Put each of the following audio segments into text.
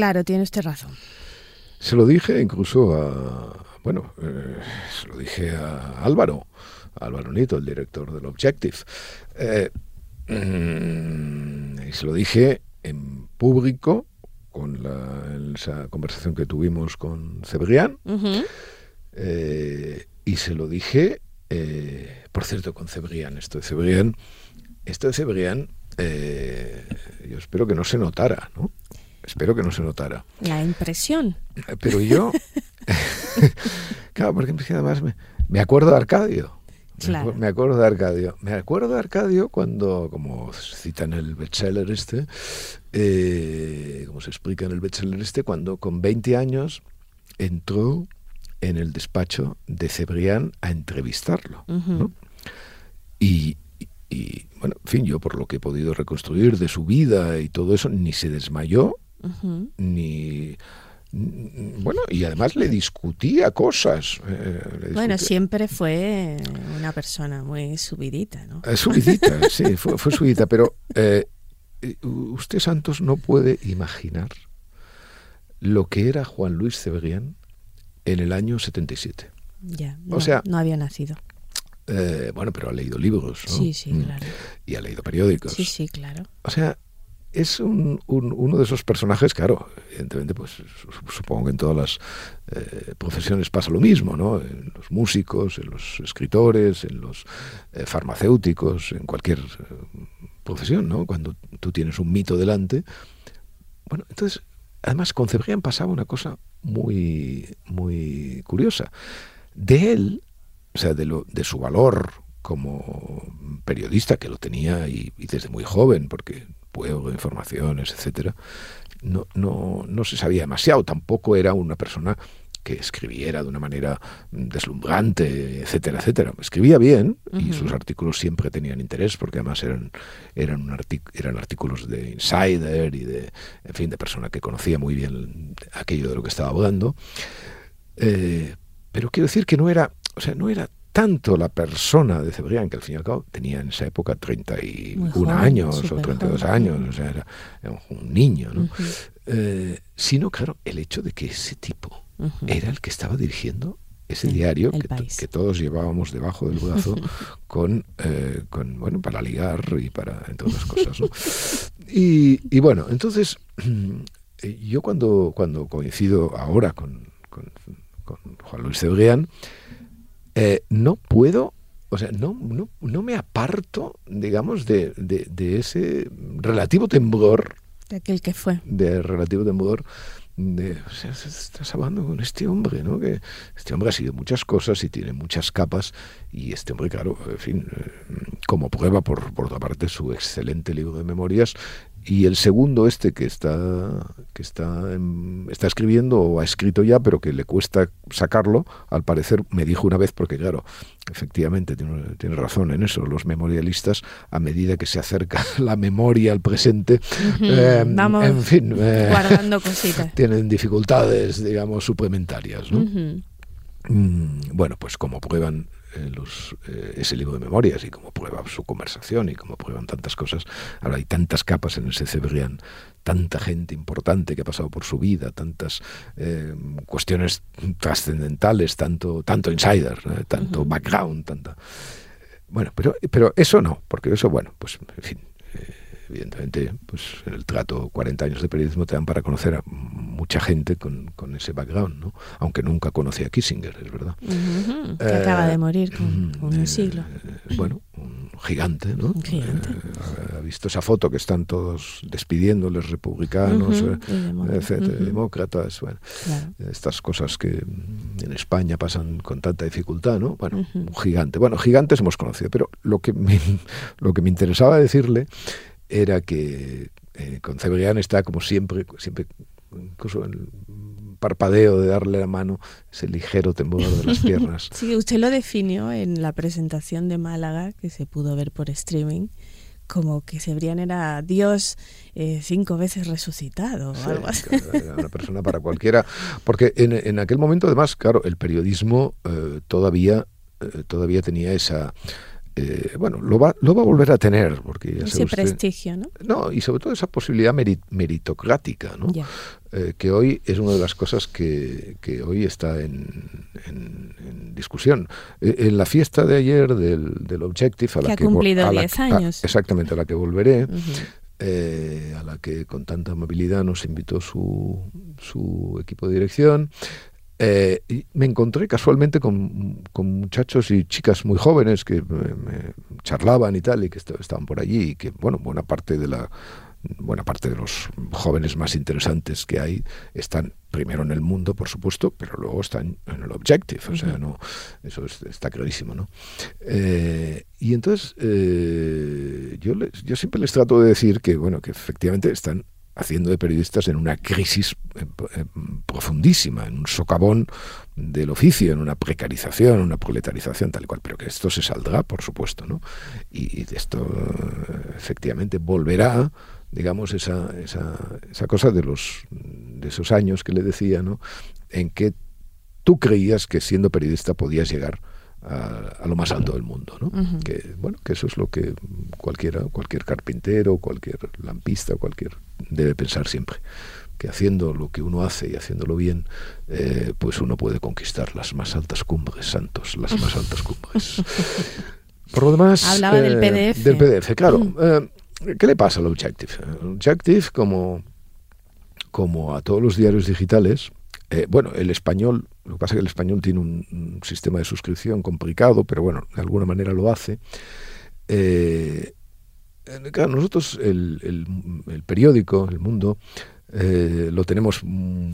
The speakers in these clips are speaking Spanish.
Claro, tiene usted razón. Se lo dije incluso a, bueno, eh, se lo dije a Álvaro, a Álvaro Nito, el director del Objective. Eh, mm, y se lo dije en público con la, esa conversación que tuvimos con Cebrián. Eh, y se lo dije, por cierto, con Cebrián, esto de Cebrián, esto de Cebrián, yo espero que no se notara, ¿no? Espero que no se notara. La impresión. Pero yo, claro, porque además me, me acuerdo de Arcadio. Me, acuerdo de Arcadio. Me acuerdo de Arcadio cuando, como cita en el bestseller este, eh, como se explica en el bestseller este, cuando con 20 años entró en el despacho de Cebrián a entrevistarlo. y, y, bueno, en fin, yo por lo que he podido reconstruir de su vida y todo eso, ni se desmayó, ni bueno, y además le discutía cosas. Eh, bueno, siempre fue una persona muy subidita, ¿no? Eh, subidita, sí, fue, subidita, pero eh, usted, Santos, no puede imaginar lo que era Juan Luis Cebrián en el año 77. Ya, o sea, no había nacido. bueno, pero ha leído libros, ¿no? Sí, sí, mm. claro. Y ha leído periódicos. Sí, sí, claro. O sea, es un, uno de esos personajes, claro, evidentemente, pues supongo que en todas las eh, profesiones pasa lo mismo, ¿no? En los músicos, en los escritores, en los eh, farmacéuticos, en cualquier eh, profesión, ¿no? Cuando tú tienes un mito delante. Bueno, entonces, además con Cebrián pasaba una cosa muy, muy curiosa. De él, o sea, de, lo, de su valor como periodista, que lo tenía y desde muy joven, porque pueblo, informaciones, etcétera, no, no, no se sabía demasiado. Tampoco era una persona que escribiera de una manera deslumbrante, etcétera, etcétera. Escribía bien y sus artículos siempre tenían interés porque además eran, eran, eran artículos de insider y de, en fin, de persona que conocía muy bien aquello de lo que estaba hablando. Eh, pero quiero decir que no era, o sea, no era tanto la persona de Cebrián, que al fin y al cabo tenía en esa época 31 años o 32 años, o sea, era, un niño, ¿no? Eh, sino, claro, el hecho de que ese tipo era el que estaba dirigiendo ese diario que, todos llevábamos debajo del brazo con, eh, con, bueno, para ligar y para, entre otras cosas, ¿no? Y, bueno, entonces, yo cuando, cuando coincido ahora con, con, con Juan Luis Cebrián, eh, no puedo, o sea, no, no, no me aparto, digamos, de, de, ese relativo temblor. De aquel que fue. De relativo temblor. De, o sea, estás hablando con este hombre, ¿no? Que este hombre ha sido muchas cosas y tiene muchas capas y este hombre, claro, en fin, eh, como prueba por, por otra parte su excelente libro de memorias, y el segundo este que está que está está escribiendo o ha escrito ya pero que le cuesta sacarlo al parecer me dijo una vez porque claro efectivamente tiene, razón en eso los memorialistas a medida que se acerca la memoria al presente eh, en fin eh, guardando cositas tienen dificultades digamos suplementarias ¿no? Mm, bueno pues como prueban los, eh, ese libro de memorias y como prueba su conversación y como prueban tantas cosas. Ahora hay tantas capas en ese Cebrián, tanta gente importante que ha pasado por su vida, tantas eh, cuestiones trascendentales, tanto, tanto insider, eh, tanto background, tanta... Bueno, pero, pero eso no, porque eso, bueno, pues, en fin, evidentemente, pues en el trato 40 años de periodismo te dan para conocer a mucha gente con, con ese background, ¿no? Aunque nunca conocí a Kissinger, es verdad. que acaba de morir con, un eh, siglo. bueno, un gigante, ¿no? gigante. Eh, ha visto esa foto que están todos despidiéndoles, republicanos, eh, demócratas, bueno, estas cosas que en España pasan con tanta dificultad, ¿no? Bueno, un gigante. Bueno, gigantes hemos conocido, pero lo que lo que me interesaba decirle era que eh, con Cebrián está como siempre, siempre incluso el parpadeo de darle la mano, ese ligero temblor de las piernas. Sí, usted lo definió en la presentación de Málaga, que se pudo ver por streaming, como que Cebrián era Dios eh, cinco veces resucitado o algo así. Era una persona para cualquiera. Porque en, en aquel momento, además, claro, el periodismo eh, todavía, eh, todavía tenía esa eh, bueno, lo va, lo va a volver a tener. Porque ya Ese prestigio, ¿no? No, y sobre todo esa posibilidad meritocrática, ¿no? Eh, que hoy es una de las cosas que, que hoy está en, en, discusión. Eh, en la fiesta de ayer del, del Objective, a que la ha que cumplido 10 años. A, exactamente, a la que volveré. Uh -huh. Eh, a la que con tanta amabilidad nos invitó su, su equipo de dirección. Eh, y me encontré casualmente con, con, muchachos y chicas muy jóvenes que me, me charlaban y tal, y que estaban por allí, y que, bueno, buena parte de la buena parte de los jóvenes más interesantes que hay están primero en el mundo, por supuesto, pero luego están en el objective, o sea, no, eso es, está clarísimo, ¿no? Eh, y entonces eh, yo, les, yo siempre les trato de decir que, bueno, que efectivamente están haciendo de periodistas en una crisis profundísima, en un socavón del oficio, en una precarización, en una proletarización, tal cual, pero que esto se saldrá, por supuesto, ¿no? Y, esto efectivamente volverá, digamos, esa, esa, esa cosa de, los, de esos años que le decía, ¿no? En que tú creías que siendo periodista podías llegar a, a, lo más alto del mundo, ¿no? Uh -huh. Que bueno, que eso es lo que cualquiera, cualquier carpintero, cualquier lampista, cualquier debe pensar siempre, que haciendo lo que uno hace y haciéndolo bien, eh, pues uno puede conquistar las más altas cumbres, santos, las más altas cumbres. Por lo demás, hablaba eh, del PDF. Del PDF, claro. -huh. eh, ¿Qué le pasa al Objective? El Objective, como como a todos los diarios digitales, eh, bueno, el español, lo que pasa es que el español tiene un, un, sistema de suscripción complicado, pero bueno, de alguna manera lo hace. Eh, claro, nosotros el, el, el, periódico, el mundo, eh, lo tenemos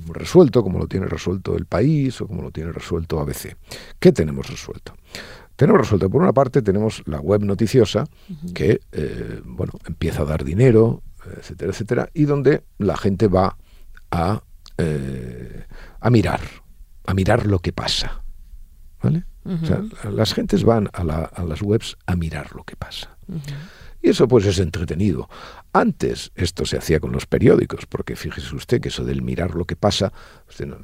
resuelto como lo tiene resuelto el país o como lo tiene resuelto ABC. ¿Qué tenemos resuelto? Tenemos resuelto, por una parte, tenemos la web noticiosa, uh -huh. que, eh, bueno, empieza a dar dinero, etcétera, etcétera, y donde la gente va a eh, a mirar, a mirar lo que pasa. ¿Vale? Uh -huh. o sea, las gentes van a, la, a, las webs a mirar lo que pasa. Uh -huh. Y eso pues es entretenido. Antes esto se hacía con los periódicos, porque fíjese usted que eso del mirar lo que pasa, usted no,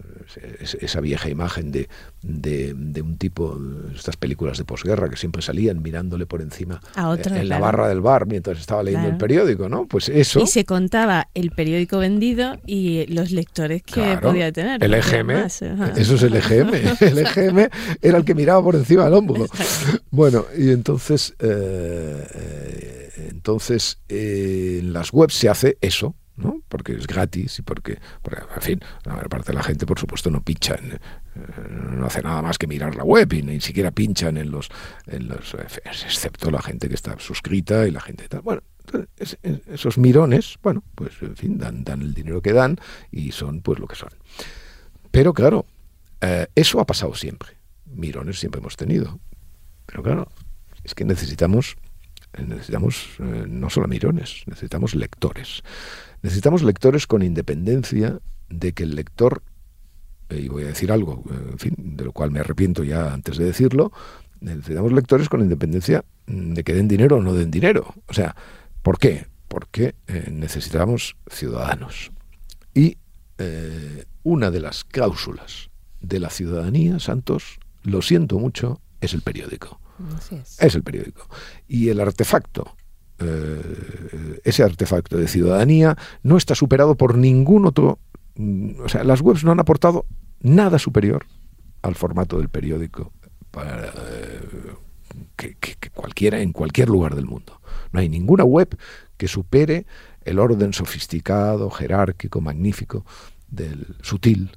esa vieja imagen de, de, de, un tipo, estas películas de posguerra que siempre salían mirándole por encima a otro, en claro. la barra del bar mientras estaba leyendo claro. el periódico, ¿no? Pues eso. Y se contaba el periódico vendido y los lectores que claro, podía tener. El EGM, eso es el EGM. El EGM era el que miraba por encima del hombro. Bueno, y entonces... Eh, entonces, eh, en las webs se hace eso, ¿no? Porque es gratis y porque, porque, en fin, la mayor parte de la gente, por supuesto, no pincha, en, eh, no hace nada más que mirar la web y ni siquiera pinchan en los, excepto la gente que está suscrita y la gente tal. Bueno, es, es, esos mirones, bueno, pues en fin, dan, dan el dinero que dan y son pues lo que son. Pero claro, eh, eso ha pasado siempre. Mirones siempre hemos tenido. Pero claro, es que necesitamos necesitamos eh, no solo mirones, necesitamos lectores. Necesitamos lectores con independencia de que el lector, eh, y voy a decir algo, eh, en fin, de lo cual me arrepiento ya antes de decirlo, necesitamos lectores con independencia de que den dinero o no den dinero. O sea, ¿por qué? Porque necesitamos ciudadanos. Y una de las cláusulas de la ciudadanía, Santos, lo siento mucho, es el periódico. Es. el periódico. Y el artefacto, eh, ese artefacto de ciudadanía, no está superado por ningún otro. O sea, las webs no han aportado nada superior al formato del periódico para, eh, que cualquiera en cualquier lugar del mundo. No hay ninguna web que supere el orden sofisticado, jerárquico, magnífico, del sutil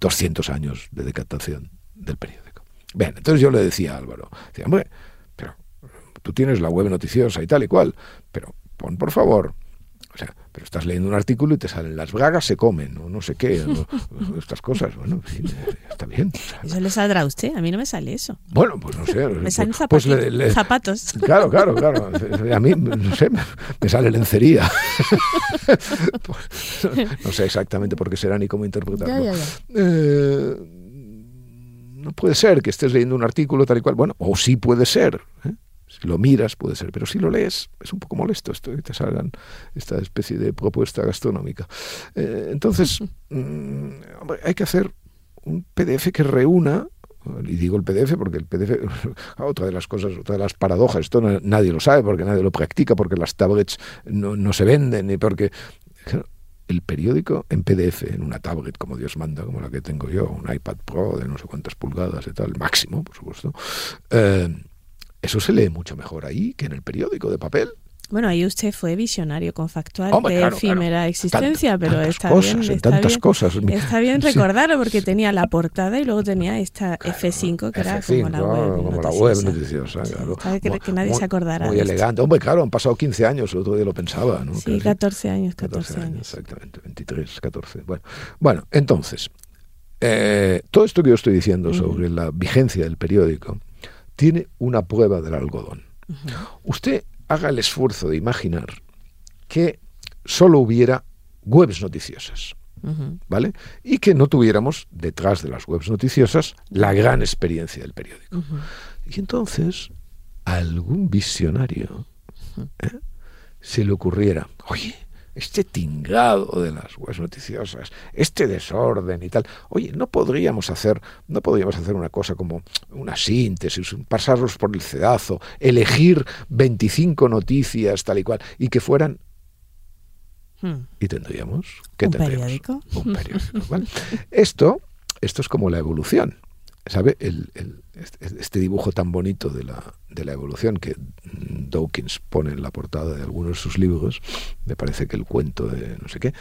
200 años de decantación del periódico. Bien, entonces yo le decía a Álvaro, decía, hombre, pero tú tienes la web noticiosa y tal y cual, pero pon por favor O sea, pero estás leyendo un artículo y te salen las bragas se comen, o no sé qué, estas cosas. Bueno, está bien. eso le saldrá a usted, a mí no me sale eso. Bueno, pues no sé. me salen pues, pues zapatos. Claro, claro, claro. A mí, no sé, me sale lencería. no sé exactamente por qué será ni cómo interpretarlo. Eh, no puede ser que estés leyendo un artículo tal y cual. Bueno, o sí puede ser. ¿eh? Si lo miras puede ser, pero si lo lees es un poco molesto esto que te salgan esta especie de propuesta gastronómica. Eh, entonces, mm, hay que hacer un PDF que reúna y digo el PDF porque el PDF, otra de las cosas, otra de las paradojas, esto nadie lo sabe porque nadie lo practica, porque las tablets no, no se venden, ni porque el periódico en PDF, en una tablet como Dios manda, como la que tengo yo, un iPad Pro de no sé cuántas pulgadas y tal, máximo, por supuesto, eh, eso se lee mucho mejor ahí que en el periódico de papel. Bueno, ahí usted fue visionario con Factual de efímera existencia, pero está cosas, bien, está tantas cosas. Está bien recordarlo porque tenía la portada y luego tenía esta F5 que era como la web como la web noticiosa, claro. que, nadie se acordara. Muy elegante. Hombre, claro, han pasado 15 años, el otro día lo pensaba, ¿no? Sí, 14 años, 14, años. Exactamente, 23, 14. Bueno, bueno entonces, eh, todo esto que yo estoy diciendo sobre la vigencia del periódico tiene una prueba del algodón. Usted haga el esfuerzo de imaginar que solo hubiera webs noticiosas. ¿Vale? Y que no tuviéramos detrás de las webs noticiosas la gran experiencia del periódico. Y entonces, algún visionario ¿eh? se le ocurriera, oye, este tingado de las webs noticiosas, este desorden y tal. Oye, no podríamos hacer, no podríamos hacer una cosa como una síntesis, pasarlos por el cedazo, elegir 25 noticias tal y cual y que fueran hmm. y tendríamos ¿qué ¿Un periódico? Un periódico, Esto esto es como la evolución. ¿Sabe? El, este, este dibujo tan bonito de la, de la evolución que Dawkins pone en la portada de algunos de sus libros, me parece que el cuento de no sé qué,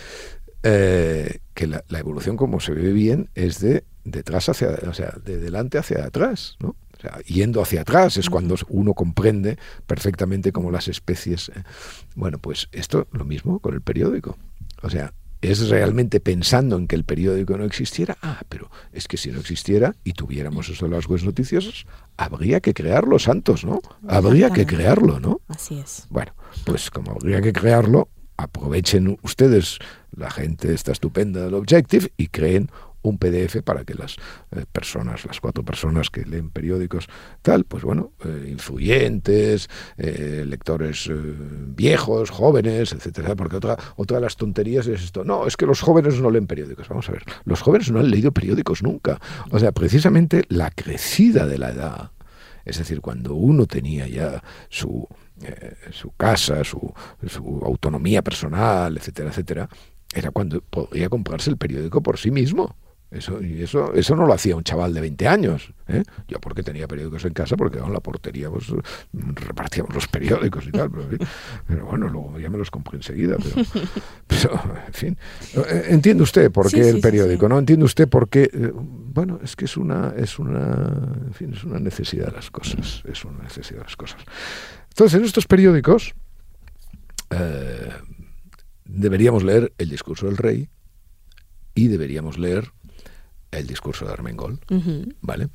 eh, que la, evolución como se ve bien es de detrás hacia, o sea, de delante hacia atrás, ¿no? O sea, yendo hacia atrás es cuando uno comprende perfectamente cómo las especies. Eh, bueno, pues esto lo mismo con el periódico. O sea, ¿Es realmente pensando en que el periódico no existiera? Ah, pero es que si no existiera y tuviéramos eso de las webs noticiosas, habría que crearlo, Santos, ¿no? Habría que crearlo, ¿no? Así es. Bueno, pues como habría que crearlo, aprovechen ustedes la gente esta estupenda del Objective y creen un PDF para que las eh, personas, las cuatro personas que leen periódicos, tal, pues bueno, eh, influyentes, eh, lectores viejos, jóvenes, etcétera, porque otra, otra de las tonterías es esto, no, es que los jóvenes no leen periódicos, vamos a ver, los jóvenes no han leído periódicos nunca, o sea, precisamente la crecida de la edad, es decir, cuando uno tenía ya su, su casa, su, su autonomía personal, etcétera, etcétera, era cuando podía comprarse el periódico por sí mismo. Eso, y eso, eso no lo hacía un chaval de 20 años. ¿eh? Yo porque tenía periódicos en casa, porque en la portería pues, repartíamos los periódicos y tal. Pero, bueno, luego ya me los compré enseguida. Pero, en fin. Eh, ¿Entiende usted por qué el periódico? ¿No? ¿Entiende usted por qué? Eh, bueno, es que es una, es una, en fin, es una necesidad de las cosas. Es una necesidad de las cosas. Entonces, en estos periódicos deberíamos leer el discurso del rey y deberíamos leer el discurso de Armengol, ¿vale?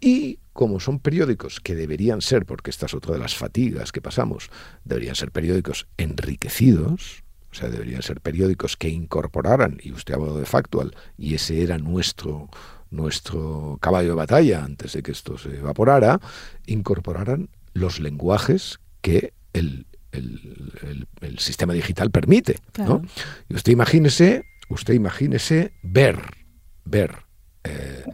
Y como son periódicos que deberían ser, porque esta es otra de las fatigas que pasamos, deberían ser periódicos enriquecidos, o sea, deberían ser periódicos que incorporaran, y usted ha hablado de Factual, y ese era nuestro, nuestro caballo de batalla antes de que esto se evaporara, incorporaran los lenguajes que el, sistema digital permite. ¿no? Y usted imagínese, usted imagínese ver ver, eh,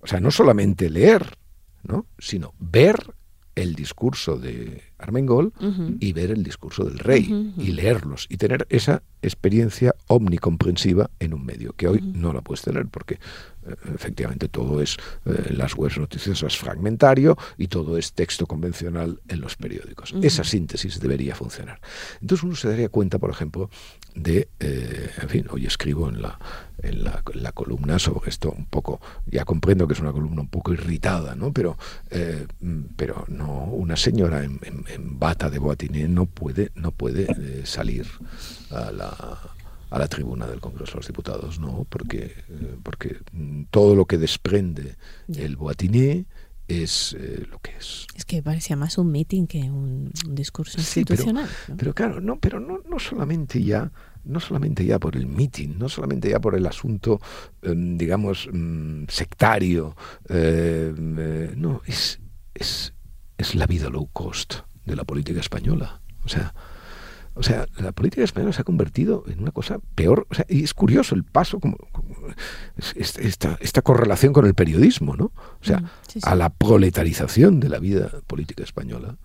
o sea, no solamente leer, ¿no? sino ver el discurso de Armengol y ver el discurso del rey y leerlos y tener esa experiencia omnicomprensiva en un medio que hoy no la puedes tener porque eh, efectivamente todo es eh, las webs noticiosas fragmentario y todo es texto convencional en los periódicos. Esa síntesis debería funcionar. Entonces uno se daría cuenta, por ejemplo, de, en fin, hoy escribo en la en la, columna sobre esto un poco, ya comprendo que es una columna un poco irritada, ¿no? Pero, eh, pero no, una señora en, en bata de Boatiné no puede, no puede eh, salir a la, a la tribuna del Congreso de los Diputados, no, porque, eh, porque todo lo que desprende el Boatiné es eh, lo que es. Es que parecía más un meeting que un, discurso institucional. pero, claro, no, pero no, no solamente ya no solamente ya por el meeting, no solamente ya por el asunto, em, digamos, mm, sectario, em, eh, no, es, es, es la vida low cost de la política española. O sea, o sea, la política española se ha convertido en una cosa peor. O sea, y es curioso el paso, como, esta, esta, correlación con el periodismo, ¿no? O sea, a la proletarización de la vida política española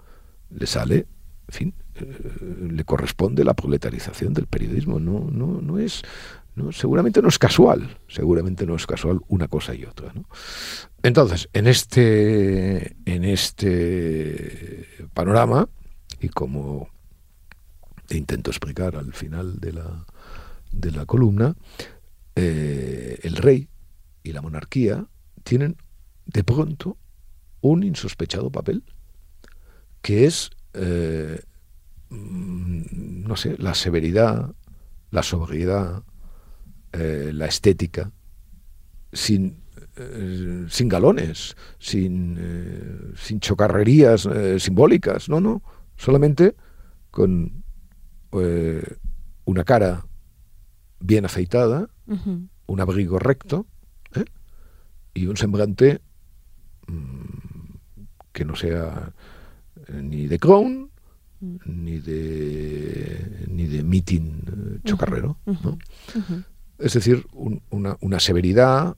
le sale, en fin, le corresponde la proletarización del periodismo. No, no, no es, no, seguramente no es casual, seguramente no es casual una cosa y otra. ¿no? Entonces, en este, en este panorama, y como intento explicar al final de la, de la columna, eh, el rey y la monarquía tienen de pronto un insospechado papel, que es, eh, no sé, la severidad, la sobriedad, eh, la estética, sin, sin galones, sin, sin chocarrerías simbólicas, no, no, solamente con eh, una cara bien afeitada, un abrigo recto ¿eh? y un semblante mm, que no sea eh, ni de crown mm. Ni de ni de meeting chocarrero. Es decir, una, una, severidad,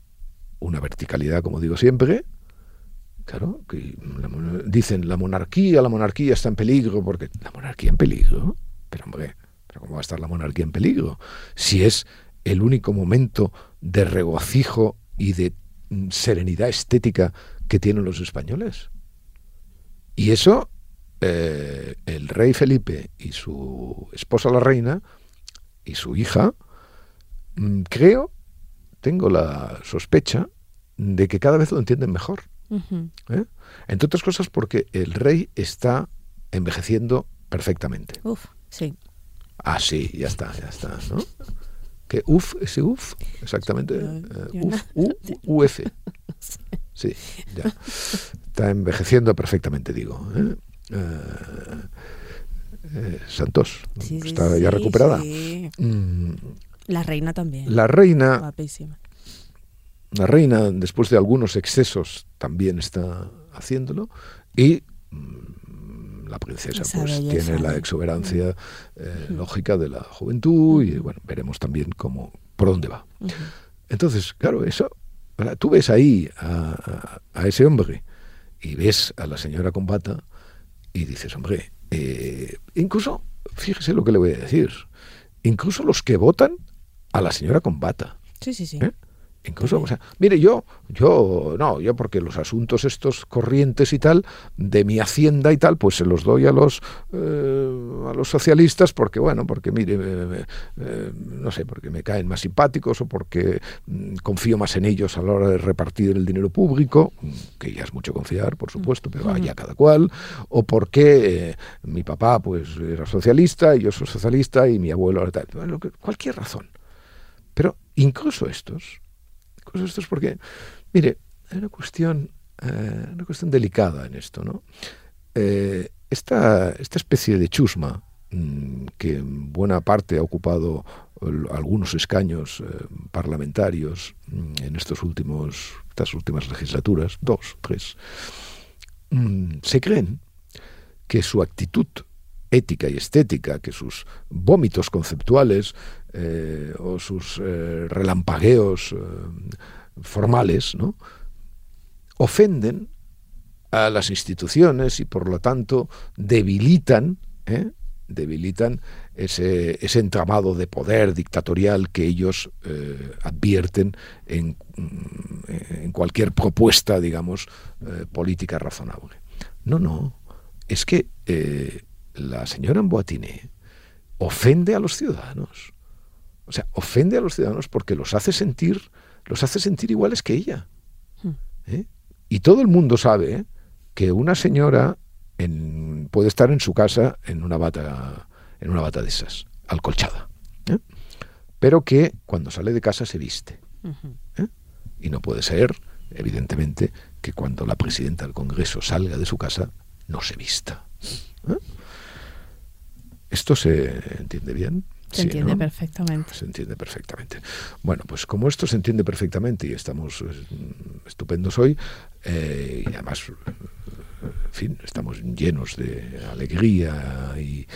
una verticalidad, como digo siempre. Claro, que dicen la monarquía, la monarquía está en peligro, porque la monarquía en peligro. Pero hombre, ¿pero ¿cómo va a estar la monarquía en peligro? Si es el único momento de regocijo y de mm, serenidad estética que tienen los españoles. Y eso, eh, el rey Felipe y su esposa la reina y su hija, mm, creo, tengo la sospecha de que cada vez lo entienden mejor. ¿eh? Entre otras cosas porque el rey está envejeciendo perfectamente. Uf. Sí. Ah, sí, ya está, ya está, ¿no? Que UF, ese UF, exactamente. Eh, uf, U, UF. Sí, ya. Está envejeciendo perfectamente, digo. ¿eh? Eh, Santos, está ya recuperada. Mm. La reina también. La reina. La reina, después de algunos excesos, también está haciéndolo. Y mm, la princesa pues tiene la exuberancia eh, lógica de la juventud y bueno, veremos también cómo, por dónde va. Entonces, claro, eso, tú ves ahí a, ese hombre y ves a la señora Combata y dices, hombre, eh, incluso, fíjese lo que le voy a decir, incluso los que votan a la señora Combata. Sí, sí, sí. ¿eh? Incluso, o sea, mire, yo, yo, no, yo porque los asuntos estos corrientes y tal, de mi hacienda y tal, pues se los doy a los, eh, a los socialistas porque, bueno, porque mire, eh, no sé, porque me caen más simpáticos o porque mm, confío más en ellos a la hora de repartir el dinero público, que ya es mucho confiar, por supuesto, pero vaya cada cual, o porque eh, mi papá, pues, era socialista y yo soy socialista y mi abuelo era tal, cualquier razón. Pero incluso estos, esto es porque, mire, hay una cuestión, eh, una cuestión delicada en esto, ¿no? Eh, esta, esta especie de chusma mm, que en buena parte ha ocupado algunos escaños eh, parlamentarios mm, en estos últimos, estas últimas legislaturas, dos, tres, mm, se creen que su actitud ética y estética, que sus vómitos conceptuales eh, o sus eh, relampagueos eh, formales, ¿no? ofenden a las instituciones y por lo tanto debilitan, debilitan ese, ese, entramado de poder dictatorial que ellos advierten en, en, cualquier propuesta, digamos, política razonable. No, no, es que la señora Boatiné ofende a los ciudadanos. O sea, ofende a los ciudadanos porque los hace sentir, los hace sentir iguales que ella. Hmm. ¿eh? Y todo el mundo sabe que una señora en, puede estar en su casa en una bata, en una bata de esas, alcolchada. ¿eh? Pero que cuando sale de casa se viste. ¿eh? Y no puede ser, evidentemente, que cuando la presidenta del Congreso salga de su casa no se vista. ¿eh? ¿Esto se entiende bien? Se entiende perfectamente. Se entiende perfectamente. Bueno, pues como esto se entiende perfectamente y estamos estupendos hoy, y además en fin, estamos llenos de alegría y,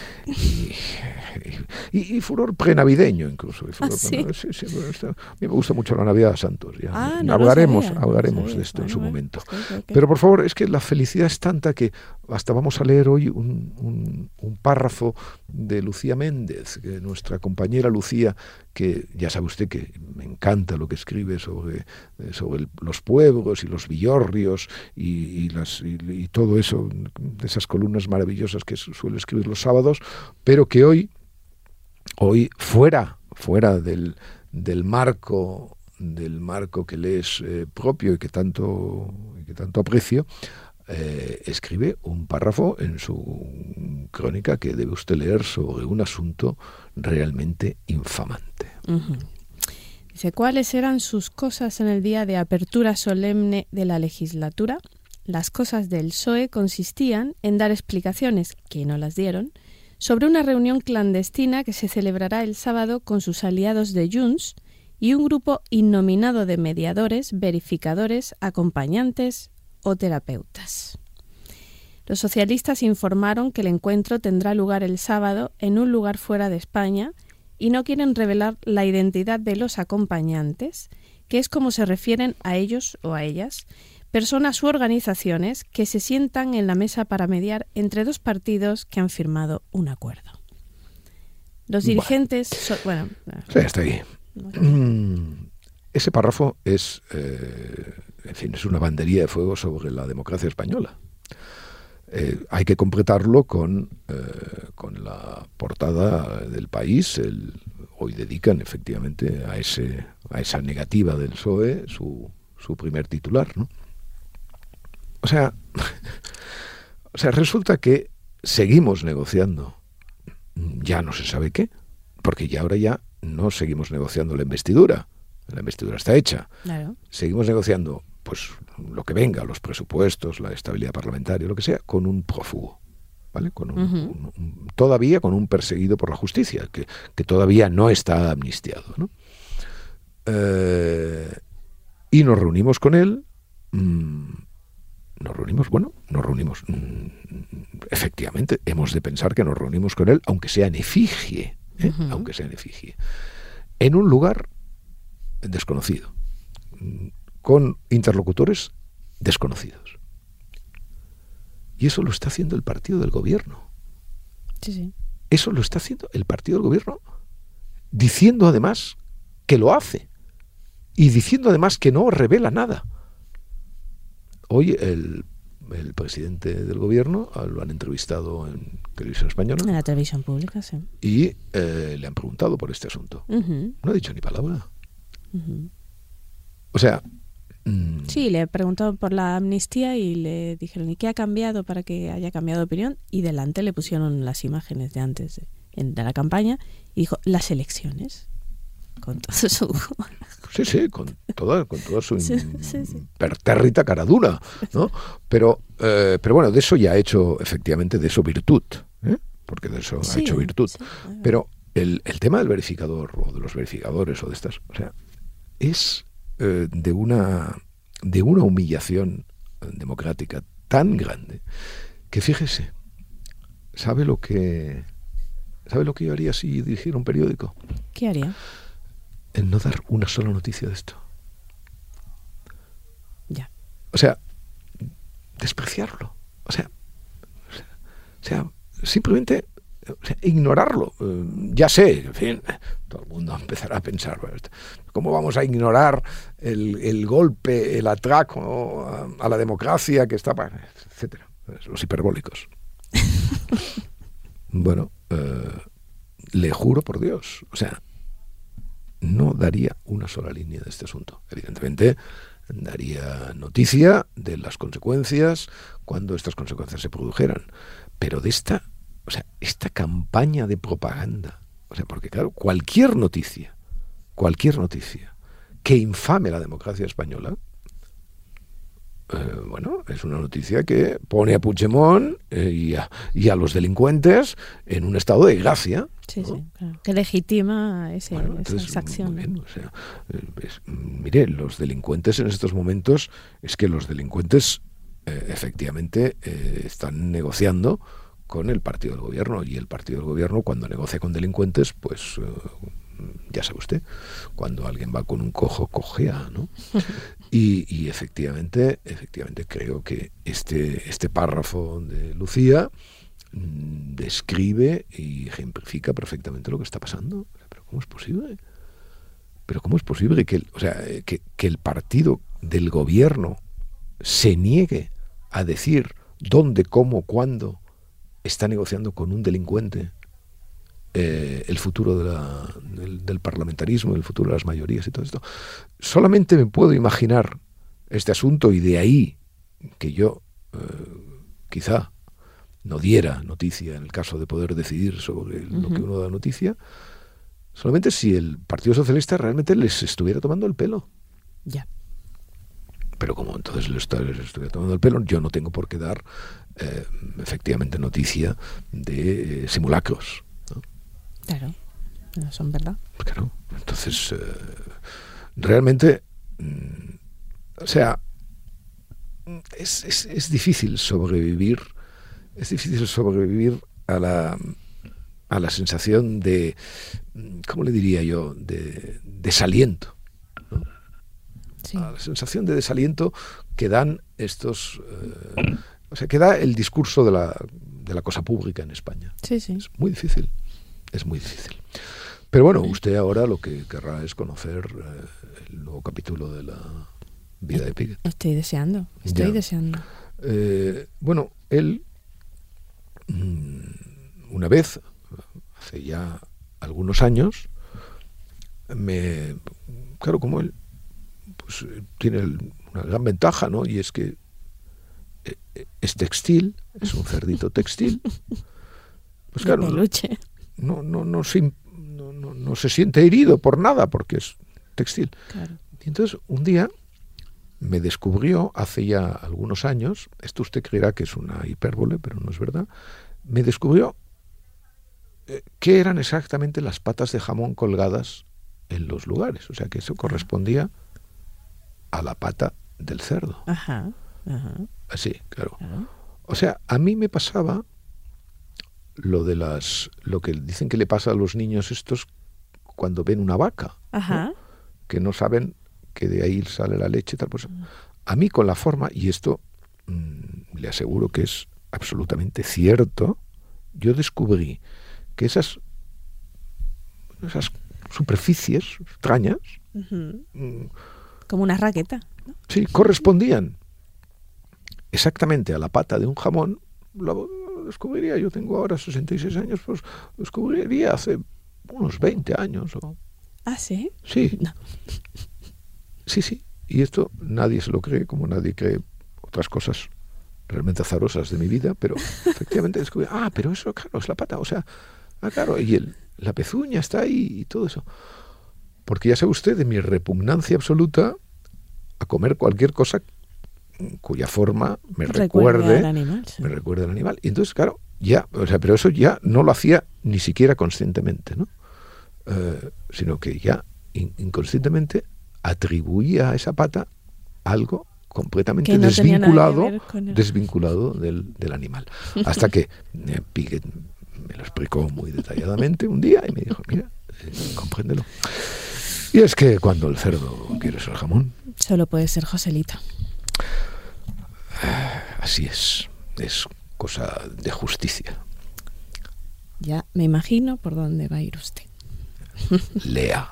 y, furor prenavideño incluso. ¿Ah, sí? a mí me gusta mucho la Navidad de Santos. Ya. Ah, hablaremos hablaremos de esto en su momento. Pero por favor, es que la felicidad es tanta que hasta vamos a leer hoy un, un, párrafo de Lucía Méndez, que nuestra compañera Lucía, que ya sabe usted que me encanta lo que escribe sobre, eh, sobre los pueblos y los villorrios y, todo eso, de esas columnas maravillosas que suele escribir los sábados, pero que hoy, hoy fuera, fuera del, del marco del marco que le es eh, propio y que tanto, que tanto aprecio, eh, escribe un párrafo en su crónica que debe usted leer sobre un asunto realmente infamante. Dice, ¿cuáles eran sus cosas en el día de apertura solemne de la legislatura? Las cosas del PSOE consistían en dar explicaciones, que no las dieron, sobre una reunión clandestina que se celebrará el sábado con sus aliados de Junts y un grupo innominado de mediadores, verificadores, acompañantes, o terapeutas. Los socialistas informaron que el encuentro tendrá lugar el sábado en un lugar fuera de España y no quieren revelar la identidad de los acompañantes, que es como se refieren a ellos o a ellas, personas u organizaciones que se sientan en la mesa para mediar entre dos partidos que han firmado un acuerdo. Los dirigentes... Bueno, sí, está ahí. Mm, ese párrafo es eh, en fin, es una bandería de fuego sobre la democracia española. Eh, hay que completarlo con, eh, con la portada del país. hoy dedican efectivamente a, ese, a esa negativa del PSOE su, su primer titular. ¿no? O, sea, o sea, resulta que seguimos negociando ya no se sabe qué, porque ya ahora ya no seguimos negociando la investidura. La investidura está hecha. Seguimos negociando pues lo que venga, los presupuestos, la estabilidad parlamentaria, lo que sea, con un prófugo. ¿Vale? Con un, todavía con un perseguido por la justicia, que, todavía no está amnistiado. ¿no? Eh, y nos reunimos con él. Mm, nos reunimos, bueno, nos reunimos. Mm, efectivamente, hemos de pensar que nos reunimos con él, aunque sea en efigie, ¿eh? aunque sea en efigie, en un lugar desconocido con interlocutores desconocidos. Y eso lo está haciendo el partido del gobierno. Sí, sí. Eso lo está haciendo el partido del gobierno, diciendo además que lo hace y diciendo además que no revela nada. Hoy el, presidente del gobierno ah, lo han entrevistado en televisión española. En la televisión pública, sí. Y eh, le han preguntado por este asunto. No ha dicho ni palabra. O sea. Sí, le preguntó por la amnistía y le dijeron, ¿y qué ha cambiado para que haya cambiado de opinión? Y delante le pusieron las imágenes de antes de, la campaña y dijo, las elecciones. Con todo su... Sí, sí, con toda, con toda su pertérrita cara dura, ¿no? Pero, eh, pero bueno, de eso ya ha hecho efectivamente de eso virtud, ¿eh? porque de eso ha hecho virtud. Pero el, el tema del verificador o de los verificadores o de estas, o sea, es eh, de, una, de una humillación democrática tan grande que fíjese, ¿sabe lo que ¿sabe lo que yo haría si dirigiera un periódico? ¿Qué haría? En no dar una sola noticia de esto. Ya. O sea, despreciarlo. O sea, o sea, simplemente ignorarlo. Eh, ya sé, en fin, todo el mundo empezará a pensar, ¿cómo vamos a ignorar el, golpe, el atraco a, la democracia que está, etcétera, los hiperbólicos? bueno, eh, le juro por Dios, o sea, no daría una sola línea de este asunto. Evidentemente, daría noticia de las consecuencias cuando estas consecuencias se produjeran. Pero de esta, o sea, esta campaña de propaganda, o sea, porque claro, cualquier noticia, cualquier noticia que infame la democracia española, eh, bueno, es una noticia que pone a Puigdemont eh, y, a, y, a, los delincuentes en un estado de gracia. Sí, sí, claro. Que legitima ese, esa acción. o sea, eh, mire, los delincuentes en estos momentos, es que los delincuentes efectivamente están negociando con el partido del gobierno y el partido del gobierno cuando negocia con delincuentes, pues ya sabe usted, cuando alguien va con un cojo, cojea, ¿no? Y, efectivamente, efectivamente creo que este, este párrafo de Lucía mm, describe y ejemplifica perfectamente lo que está pasando. Pero ¿cómo es posible? Pero ¿cómo es posible que, o sea, que, que el partido del gobierno se niegue a decir dónde, cómo, cuándo está negociando con un delincuente eh, el futuro del, parlamentarismo, el futuro de las mayorías y todo esto. Solamente me puedo imaginar este asunto y de ahí que yo eh, quizá no diera noticia en el caso de poder decidir sobre lo que uno da noticia, solamente si el Partido Socialista realmente les estuviera tomando el pelo. Ya. Pero como entonces les, estuviera tomando el pelo, yo no tengo por qué dar eh, efectivamente noticia de simulacros. Claro, no son verdad. Claro, entonces, eh, realmente, mm, o sea, es, es, difícil sobrevivir, es difícil sobrevivir a la, a la sensación de, ¿cómo le diría yo?, de desaliento. A la sensación de desaliento que dan estos, eh, o sea, que da el discurso de la, de la cosa pública en España. Sí, sí. Es muy difícil es muy difícil. Pero bueno, usted ahora lo que querrá es conocer eh, el nuevo capítulo de la vida de Piquet. Estoy deseando, estoy deseando. Eh, bueno, él mm, una vez, hace ya algunos años, me, claro, como él pues, tiene una gran ventaja, ¿no? Y es que eh, es textil, es un cerdito textil. Pues claro, no, no, no, se, no, no, se siente herido por nada porque es textil. Y entonces un día me descubrió hace ya algunos años, esto usted creerá que es una hipérbole, pero no es verdad, me descubrió eh, qué eran exactamente las patas de jamón colgadas en los lugares. O sea que eso correspondía a la pata del cerdo. Ajá, Así, claro. O sea, a mí me pasaba lo de las lo que dicen que le pasa a los niños estos cuando ven una vaca, que no saben que de ahí sale la leche tal pues a mí con la forma y esto mm, le aseguro que es absolutamente cierto, yo descubrí que esas esas superficies extrañas mm, como una raqueta, Sí, correspondían exactamente a la pata de un jamón descubriría, yo tengo ahora 66 años, pues descubriría hace unos 20 años. O... ¿Ah, sí? Sí. Sí, sí. Y esto nadie se lo cree, como nadie cree otras cosas realmente azarosas de mi vida, pero efectivamente descubrí, ah, pero eso, claro, es la pata, o sea, ah, claro, y el, la pezuña está ahí y todo eso. Porque ya sabe usted de mi repugnancia absoluta a comer cualquier cosa cuya forma me recuerde, animal, me recuerde al animal. Y entonces, claro, ya, o sea, pero eso ya no lo hacía ni siquiera conscientemente, ¿no? Eh, sino que ya inconscientemente atribuía a esa pata algo completamente desvinculado, desvinculado del, del, animal. Hasta que eh, Piquet me lo explicó muy detalladamente un día y me dijo, mira, eh, compréndelo. Y es que cuando el cerdo quiere ser jamón... Solo puede ser Joselito. Así es, es cosa de justicia. Ya me imagino por dónde va a ir usted. Lea.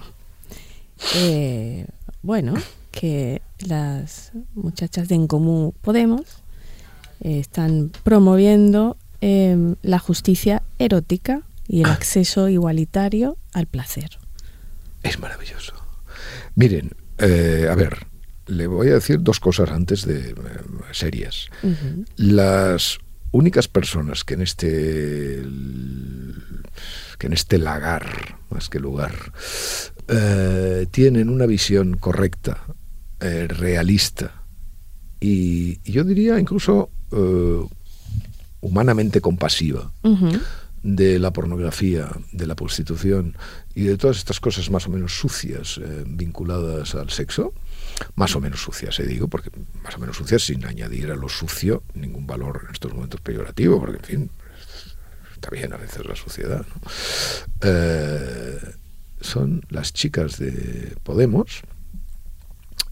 Eh, bueno, que las muchachas de En Común Podemos eh, están promoviendo em, la justicia erótica y el acceso igualitario al placer. Es maravilloso. Miren, eh, a ver, le voy a decir dos cosas antes de eh, serias. Las únicas personas que en este que en este lagar, más que lugar, eh, tienen una visión correcta, eh, realista y, yo diría incluso humanamente compasiva de la pornografía, de la prostitución y de todas estas cosas más o menos sucias vinculadas al sexo, más o menos sucias, se digo, porque más o menos sucias sin añadir a lo sucio ningún valor en estos momentos peyorativo, porque en fin, está bien a veces la suciedad. Eh, son las chicas de Podemos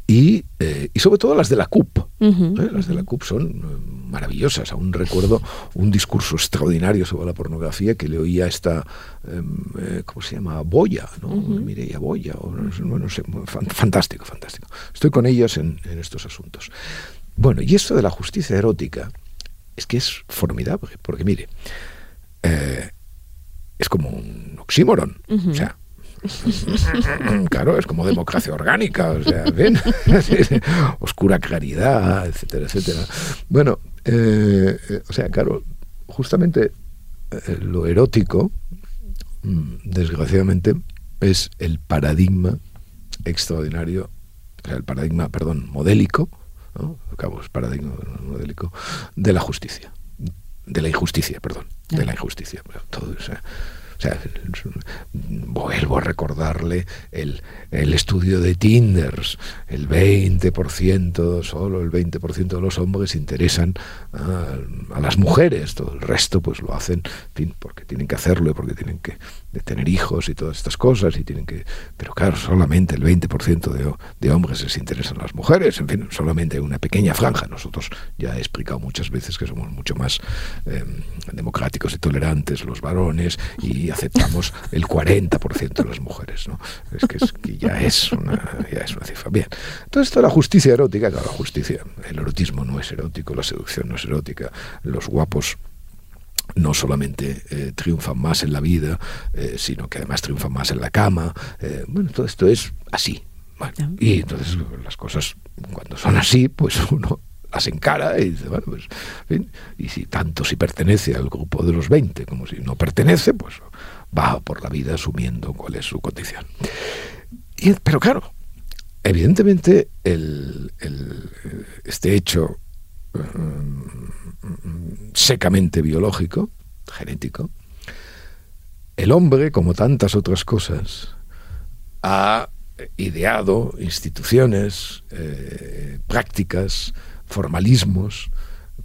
y, eh, y sobre todo las de la CUP. ¿eh? Las de la CUP son maravillosas. Aún recuerdo un discurso extraordinario sobre la pornografía que le oía esta, em, eh, ¿cómo se llama? Boya, ¿no? Mireia Boya, o no, sé, fantástico, fantástico. Estoy con ellos en, estos asuntos. Bueno, y esto de la justicia erótica es que es formidable, porque mire, eh, es como un oxímoron. O sea, claro, es como democracia orgánica, o sea, ¿ven? Oscura claridad, etcétera, etcétera. Bueno, eh, eh, o sea, claro, justamente eh, lo erótico, mm, desgraciadamente, es el paradigma extraordinario, o sea, el paradigma, perdón, modélico, ¿no? Acabo, es paradigma modélico de la justicia, de la injusticia, perdón, de la injusticia. Todo, o sea, vuelvo a recordarle el, el estudio de Tinders. El 20%, solo el 20% de los hombres interesan a, las mujeres. Todo el resto pues lo hacen, porque tienen que hacerlo y porque tienen que tener hijos y todas estas cosas. y tienen que Pero claro, solamente el 20% de, de hombres les interesan a las mujeres. En fin, solamente una pequeña franja. Nosotros ya he explicado muchas veces que somos mucho más em, democráticos y tolerantes los varones y aceptamos el 40% de las mujeres. ¿no? Es que, es que ya, es una, ya es una cifra. Bien, entonces esto de la justicia erótica, claro, la justicia, el erotismo no es erótico, la seducción no es erótica, los guapos no solamente eh, triunfan más en la vida, eh, sino que además triunfan más en la cama. Eh, bueno, todo esto es así. y entonces las cosas, cuando son así, pues uno las encara y dice, bueno, pues, y si tanto si pertenece al grupo de los 20 como si no pertenece, pues va por la vida asumiendo cuál es su condición. Y, pero claro, evidentemente el, este hecho mm, secamente biológico, genético, el hombre, como tantas otras cosas, ha ideado instituciones, eh, prácticas, formalismos,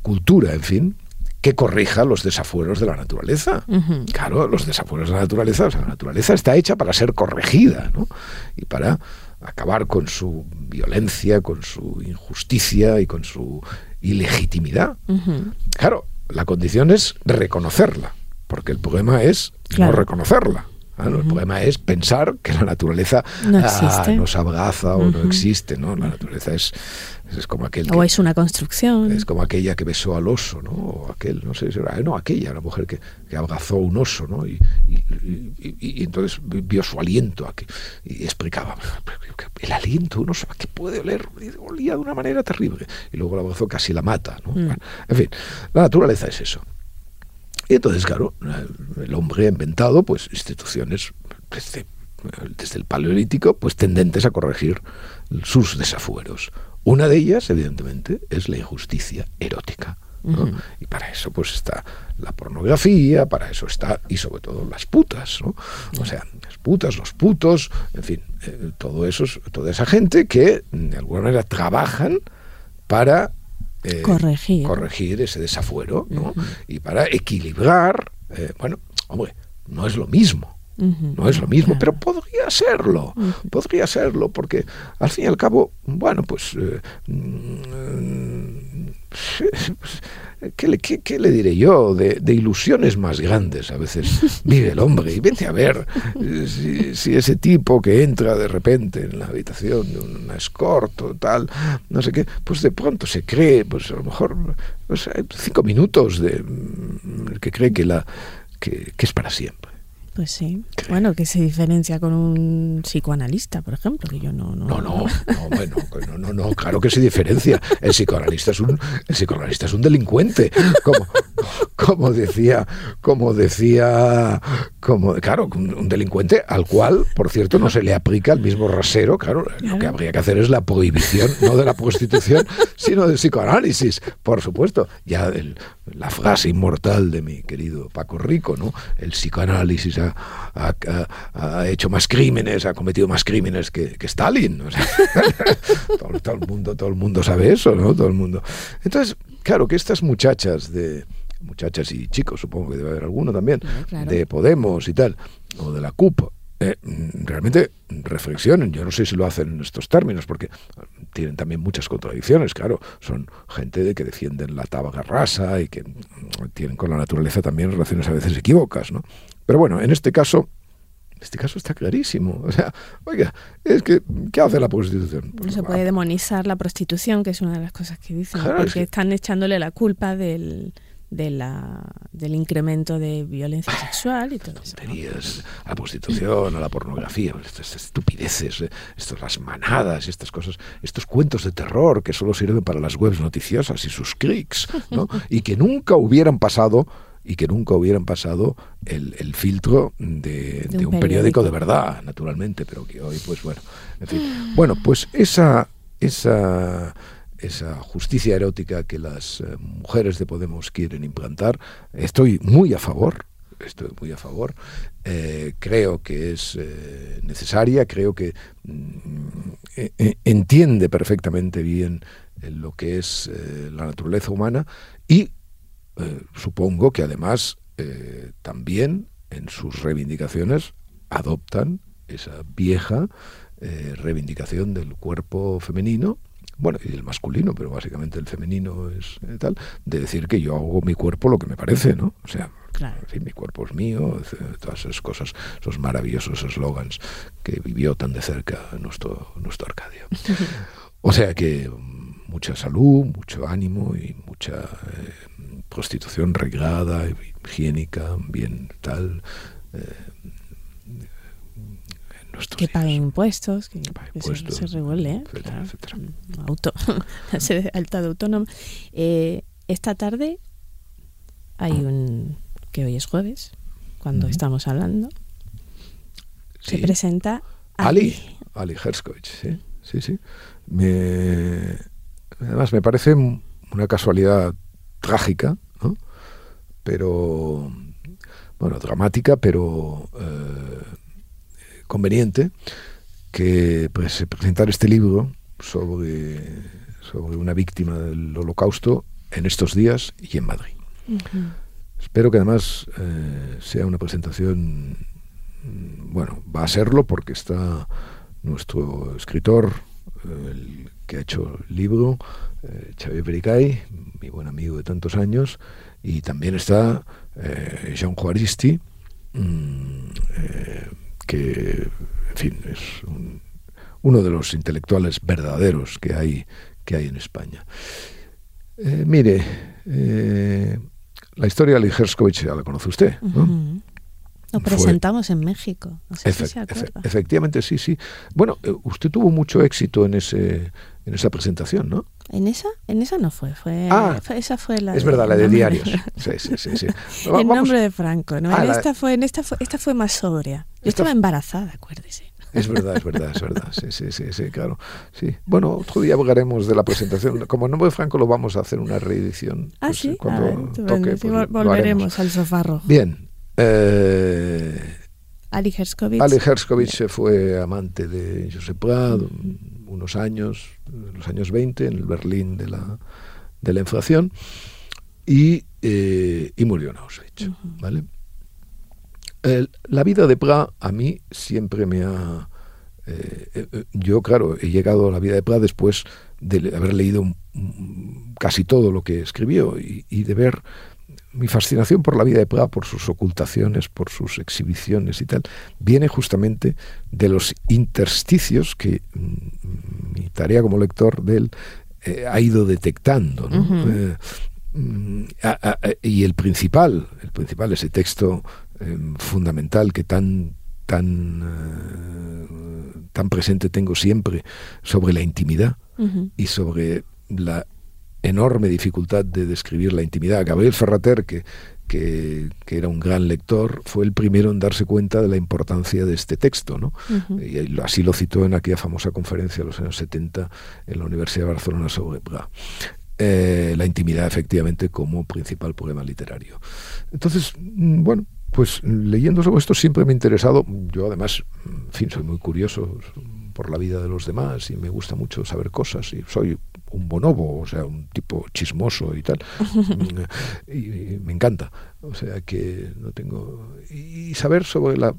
cultura, en fin, que corrija los desafueros de la naturaleza. Claro, los desafueros de la naturaleza, la naturaleza está hecha para ser corregida, ¿no? Y para acabar con su violencia, con su injusticia y con su ilegitimidad. Claro, la condición es reconocerla, porque el problema es no reconocerla. El problema es pensar que la naturaleza ah, nos abraza o no existe, ¿no? La naturaleza es, es como aquel o es una construcción. Es como aquella que besó al oso, ¿no? O aquel, no sé, no, aquella, la mujer que, que abrazó un oso, ¿no? Y, y, entonces vio su aliento y explicaba, el aliento de un oso, ¿a qué puede oler? Olía de una manera terrible. Y luego la abrazó, casi la mata, ¿no? Mm. en fin, la naturaleza es eso. Y entonces, claro, el hombre ha inventado pues instituciones desde, el paleolítico pues tendentes a corregir sus desafueros. Una de ellas, evidentemente, es la injusticia erótica. Y para eso pues está la pornografía, para eso está, y sobre todo las putas, ¿no? O sea, las putas, los putos, en fin, eh, todo eso, toda esa gente que de alguna manera trabajan para eh, corregir. corregir ese desafuero, ¿no? Y para equilibrar, eh, bueno, hombre, no es lo mismo. No es lo mismo, pero podría serlo, podría serlo, porque al fin y al cabo, bueno, pues eh, mm, ¿Qué le, qué, le, diré yo? De, ilusiones más grandes a veces vive el hombre. Y vete a ver si, si, ese tipo que entra de repente en la habitación de una escort o tal, no sé qué, pues de pronto se cree, pues a lo mejor pues cinco minutos de mm, que cree que, la, que, que es para siempre. Pues sí. Bueno, que se diferencia con un psicoanalista, por ejemplo, que yo no... No, no, no, bueno, no, no, no, claro que se diferencia. El psicoanalista es un, el psicoanalista es un delincuente, como, como decía, como decía, como, claro, un, delincuente al cual, por cierto, no se le aplica el mismo rasero, claro, lo que habría que hacer es la prohibición, no de la prostitución, sino del psicoanálisis, por supuesto. Ya la frase inmortal de mi querido Paco Rico, ¿no? El psicoanálisis ha, ha, hecho más crímenes, ha cometido más crímenes que, Stalin. todo, el mundo, todo el mundo sabe eso, ¿no? Todo el mundo. Entonces, claro que estas muchachas de muchachas y chicos, supongo que debe haber alguno también, de Podemos y tal, o de la CUP, eh, realmente reflexionen. Yo no sé si lo hacen en estos términos, porque tienen también muchas contradicciones, claro. Son gente de que defienden la tabaca rasa y que tienen con la naturaleza también relaciones a veces equívocas, ¿no? Pero bueno, en este caso, en este caso está clarísimo. O sea, oiga, es que, ¿qué hace la prostitución? no se puede demonizar la prostitución, que es una de las cosas que dicen, porque están echándole la culpa del de la, del incremento de violencia sexual y todo eso. A la prostitución, a la pornografía, estas estupideces, eh, estas las manadas, estas cosas, estos cuentos de terror que solo sirven para las webs noticiosas y sus clics, ¿no? y que nunca hubieran pasado y que nunca hubieran pasado el, el filtro de, de, un, periódico. de verdad, naturalmente, pero que hoy, pues bueno, en fin. Bueno, pues esa, esa esa justicia erótica que las eh, mujeres de Podemos quieren implantar. Estoy muy a favor, estoy muy a favor. Eh, creo que es eh, necesaria, creo que mm, e, e, entiende perfectamente bien lo que es la naturaleza humana y supongo que además también en sus reivindicaciones adoptan esa vieja reivindicación del cuerpo femenino bueno, y el masculino, pero básicamente el femenino es eh, tal, de decir que yo hago mi cuerpo lo que me parece, ¿no? O sea, mi cuerpo es mío, todas esas cosas, esos maravillosos eslogans que vivió tan de cerca nuestro, nuestro Arcadio. O sea que mm, mucha salud, mucho ánimo y mucha eh, prostitución reglada, higiénica, bien tal. Eh, que paguen impuestos, que, se, revuelve, ¿eh? mm, Auto, alta de autónomo. Eh, esta tarde hay un, que hoy es jueves, cuando estamos hablando, se presenta Ali. Ali, Herskovich, sí, sí, sí. Me, además me parece una casualidad trágica, ¿no? pero, bueno, dramática, pero... Eh, conveniente que pues, presentar este libro sobre, sobre una víctima del holocausto en estos días y en Madrid. Espero que además eh, sea una presentación, bueno, va a serlo porque está nuestro escritor, el que ha hecho el libro, eh, Xavier Pericay, mi buen amigo de tantos años, y también está eh, Jean Juaristi, mm, que, en fin, es uno de los intelectuales verdaderos que hay, que hay en España. Eh, mire, eh, la historia de Lijerskovich ya la conoce usted, ¿no? Lo presentamos en México. efectivamente, sí, sí. Bueno, eh, usted tuvo mucho éxito en ese en esa presentación, ¿no? ¿En esa? En esa no fue, fue, ah, esa fue la Es verdad, la de diarios. Sí, sí, sí, sí. el nombre de Franco, ¿no? Ah, esta fue, en esta fue, esta fue más sobria. Yo estaba embarazada, acuérdese. Es verdad, es verdad, es verdad. Sí, sí, sí, sí, claro. Sí. Bueno, otro día hablaremos de la presentación. Como nombre de Franco lo vamos a hacer una reedición. Ah, pues, sí. Cuando ah, toque, pues, volveremos al sofá rojo. Bien. Eh, Ali Herskovich. Ali Herskovich fue amante de Josep Prado unos años, los años 20, en el Berlín de la, de la inflación, y, eh, y murió en Auschwitz. ¿vale? la vida de Prat a mí siempre me ha... Eh, eh, yo, claro, he llegado a la vida de Prat después de haber leído casi todo lo que escribió y, y de ver mi fascinación por la vida de Prat, por sus ocultaciones, por sus exhibiciones y tal, viene justamente de los intersticios que mm, mi tarea como lector de él eh, ha ido detectando. Eh, mm, y el principal, el principal, ese texto em, fundamental que tan tan, eh, tan presente tengo siempre sobre la intimidad, y sobre la enorme dificultad de describir la intimidad. Gabriel Ferrater, que, que, era un gran lector, fue el primero en darse cuenta de la importancia de este texto. ¿no? Y así lo citó en aquella famosa conferencia de los años 70 en la Universidad de Barcelona sobre Bra. Eh, la intimidad efectivamente como principal problema literario. Entonces, mm, bueno, pues leyendo sobre esto siempre me ha interesado, yo además, en fin, soy muy curioso por la vida de los demás y me gusta mucho saber cosas y soy un bonobo, o sea, un tipo chismoso y tal. y, me encanta. O sea que no tengo... Y saber sobre la,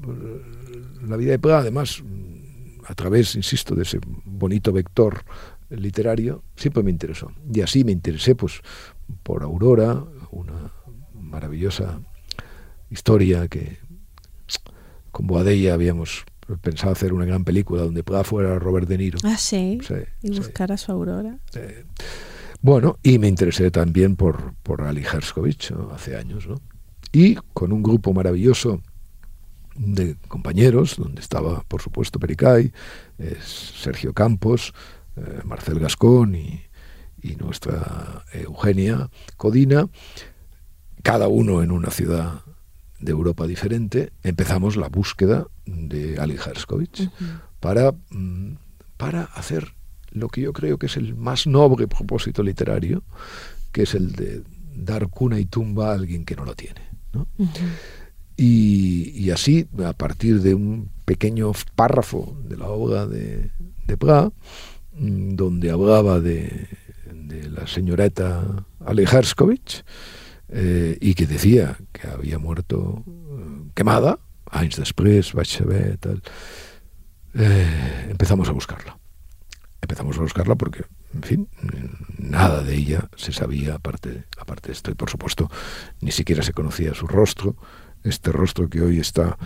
la vida de Praga, además, a través, insisto, de ese bonito vector literario, siempre me interesó. Y así me interesé pues por Aurora, una maravillosa historia que con Boadella habíamos pensaba hacer una gran película donde pueda fuera Robert De Niro. Ah, sí. y buscar a su aurora. bueno, y me interesé también por, por Ali Herskovich hace años, ¿no? Y con un grupo maravilloso de compañeros, donde estaba, por supuesto, Pericay, Sergio Campos, eh, Marcel Gascón y, y nuestra Eugenia Codina, cada uno en una ciudad de Europa diferente, empezamos la búsqueda de Ali Herskovich para, mm, para hacer lo que yo creo que es el más noble propósito literario, que es el de dar cuna y tumba a alguien que no lo tiene. y, así, a partir de un pequeño párrafo de la obra de, de mm, donde hablaba de, de la señorita Ali Herskovich, eh, y que decía que había muerto eh, quemada, años después, vaig tal. Eh, empezamos a buscarla. Empezamos a buscarla porque, en fin, nada de ella se sabía aparte, aparte de esto. Y por supuesto, ni siquiera se conocía su rostro, este rostro que hoy está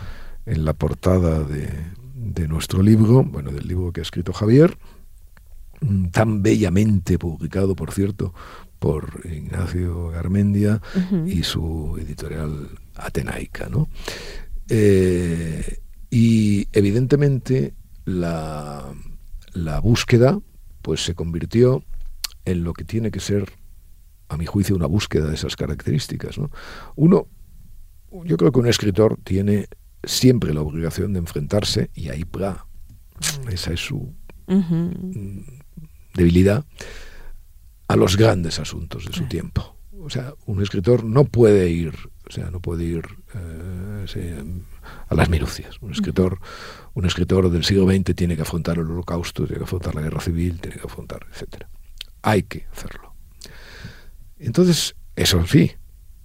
en la portada de, de nuestro libro, bueno, del libro que ha escrito Javier, tan bellamente publicado, por cierto, por Ignacio Garmendia y su editorial Atenaica. ¿no? Eh, y evidentemente la, la búsqueda pues se convirtió en lo que tiene que ser, a mi juicio, una búsqueda de esas características. ¿no? Uno, yo creo que un escritor tiene siempre la obligación de enfrentarse, y ahí pra, esa es su debilidad, a los grandes asuntos de su tiempo. O sea, un escritor no puede ir, o sea, no puede ir eh, a las minucias. Un escritor, un escritor del siglo XX tiene que afrontar el holocausto, tiene que afrontar la guerra civil, tiene que afrontar, etcétera. Hay que hacerlo. Entonces, eso sí,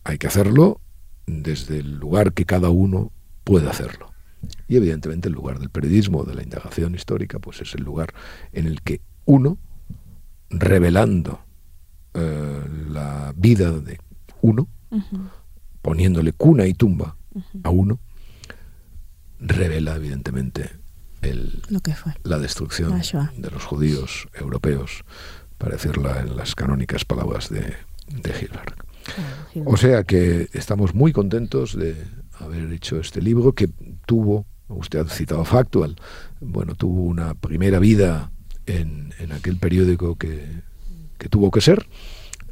hay que hacerlo desde el lugar que cada uno puede hacerlo. Y evidentemente el lugar del periodismo, de la indagación histórica, pues es el lugar en el que uno, revelando eh, la vida de uno, poniéndole cuna y tumba a uno, revela evidentemente el, la destrucción de los judíos europeos, para decirla en las canónicas palabras de, de O sea que estamos muy contentos de haber hecho este libro que tuvo, usted ha citado Factual, bueno, tuvo una primera vida en, en aquel periódico que que tuvo que ser.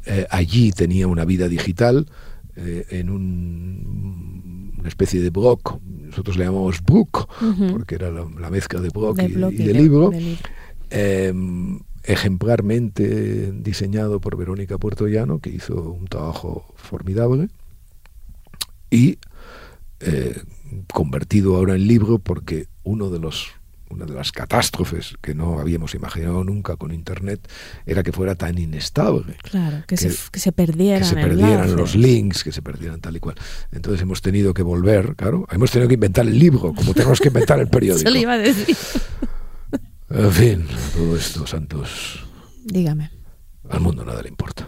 Eh, allí tenía una vida digital eh, en un, una especie de blog, nosotros le llamamos book, porque era la, mezcla de blog y, de, libro, em, ejemplarmente diseñado por Verónica Puertollano, que hizo un trabajo formidable, y eh, convertido ahora en libro porque uno de los una de las catástrofes que no habíamos imaginado nunca con Internet era que fuera tan inestable. Claro, que, se, que se perdieran, que se perdieran los links, que se perdieran tal y cual. Entonces hemos tenido que volver, claro, hemos tenido que inventar el libro, como tenemos que inventar el periódico. Se lo iba a decir. En fin, todo esto, Santos. Dígame. Al mundo nada le importa.